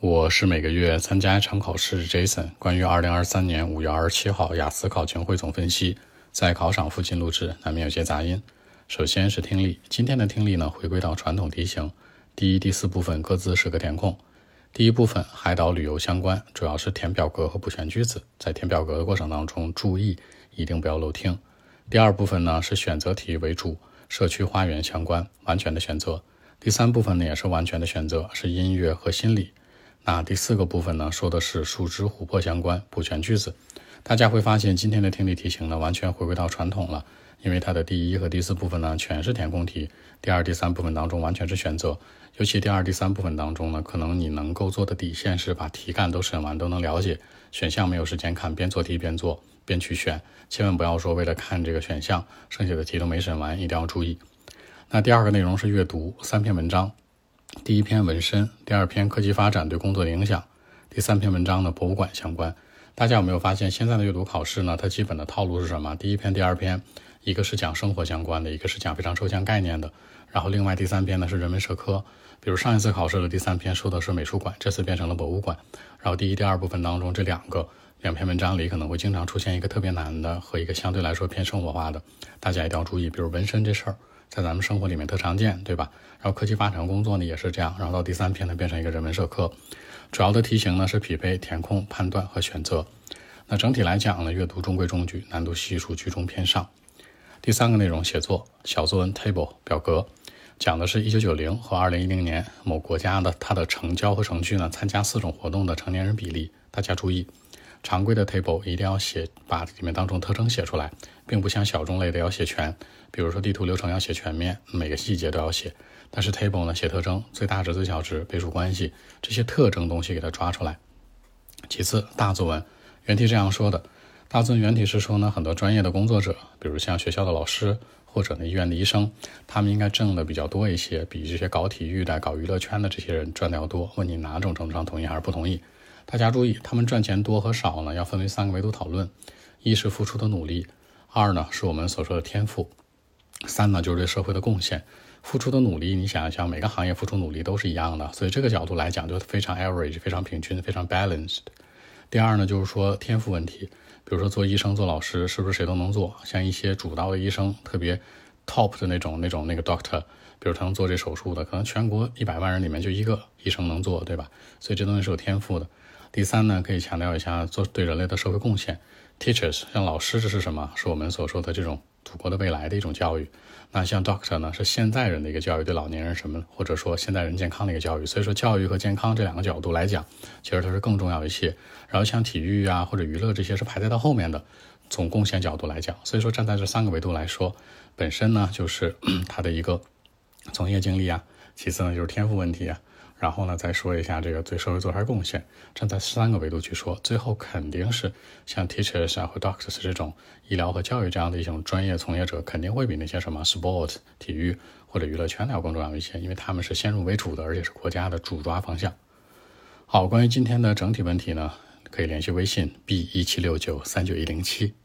我是每个月参加一场考试，Jason。关于二零二三年五月二十七号雅思考前汇总分析，在考场附近录制，难免有些杂音。首先是听力，今天的听力呢，回归到传统题型，第一、第四部分各自是个填空。第一部分海岛旅游相关，主要是填表格和补全句子，在填表格的过程当中，注意一定不要漏听。第二部分呢是选择题为主，社区花园相关，完全的选择。第三部分呢也是完全的选择，是音乐和心理。那第四个部分呢，说的是树枝琥珀相关补全句子。大家会发现今天的听力题型呢，完全回归到传统了，因为它的第一和第四部分呢，全是填空题；第二、第三部分当中完全是选择。尤其第二、第三部分当中呢，可能你能够做的底线是把题干都审完，都能了解。选项没有时间看，边做题边做，边去选。千万不要说为了看这个选项，剩下的题都没审完，一定要注意。那第二个内容是阅读三篇文章。第一篇纹身，第二篇科技发展对工作的影响，第三篇文章呢博物馆相关。大家有没有发现，现在的阅读考试呢？它基本的套路是什么？第一篇、第二篇，一个是讲生活相关的，一个是讲非常抽象概念的。然后另外第三篇呢是人文社科，比如上一次考试的第三篇说的是美术馆，这次变成了博物馆。然后第一、第二部分当中这两个两篇文章里可能会经常出现一个特别难的和一个相对来说偏生活化的，大家一定要注意。比如纹身这事儿。在咱们生活里面特常见，对吧？然后科技发展工作呢也是这样，然后到第三篇呢变成一个人文社科，主要的题型呢是匹配、填空、判断和选择。那整体来讲呢，阅读中规中矩，难度系数居中偏上。第三个内容写作小作文 table 表格，讲的是一九九零和二零一零年某国家的它的成交和程序呢参加四种活动的成年人比例，大家注意。常规的 table 一定要写，把里面当中特征写出来，并不像小众类的要写全。比如说地图流程要写全面，每个细节都要写。但是 table 呢，写特征，最大值、最小值、倍数关系这些特征东西给它抓出来。其次，大作文原题这样说的：大作文原题是说呢，很多专业的工作者，比如像学校的老师或者呢医院的医生，他们应该挣的比较多一些，比这些搞体育的、搞娱乐圈的这些人赚的要多。问你哪种程度上同意还是不同意？大家注意，他们赚钱多和少呢，要分为三个维度讨论：一是付出的努力，二呢是我们所说的天赋，三呢就是对社会的贡献。付出的努力，你想一想，每个行业付出努力都是一样的，所以这个角度来讲就非常 average，非常平均，非常 balanced。第二呢，就是说天赋问题，比如说做医生、做老师，是不是谁都能做？像一些主刀的医生，特别 top 的那种、那种那个 doctor，比如他能做这手术的，可能全国一百万人里面就一个医生能做，对吧？所以这东西是有天赋的。第三呢，可以强调一下做对人类的社会贡献，teachers 像老师这是什么？是我们所说的这种祖国的未来的一种教育。那像 doctor 呢，是现在人的一个教育，对老年人什么，或者说现代人健康的一个教育。所以说教育和健康这两个角度来讲，其实它是更重要一些。然后像体育啊或者娱乐这些是排在到后面的，从贡献角度来讲。所以说站在这三个维度来说，本身呢就是 他的一个从业经历啊，其次呢就是天赋问题啊。然后呢，再说一下这个对社会做啥贡献，站在三个维度去说，最后肯定是像 teachers 啊或 doctors 这种医疗和教育这样的一种专业从业者，肯定会比那些什么 sport 体育或者娱乐圈的要更重要一些，因为他们是先入为主的，而且是国家的主抓方向。好，关于今天的整体问题呢，可以联系微信 b 一七六九三九一零七。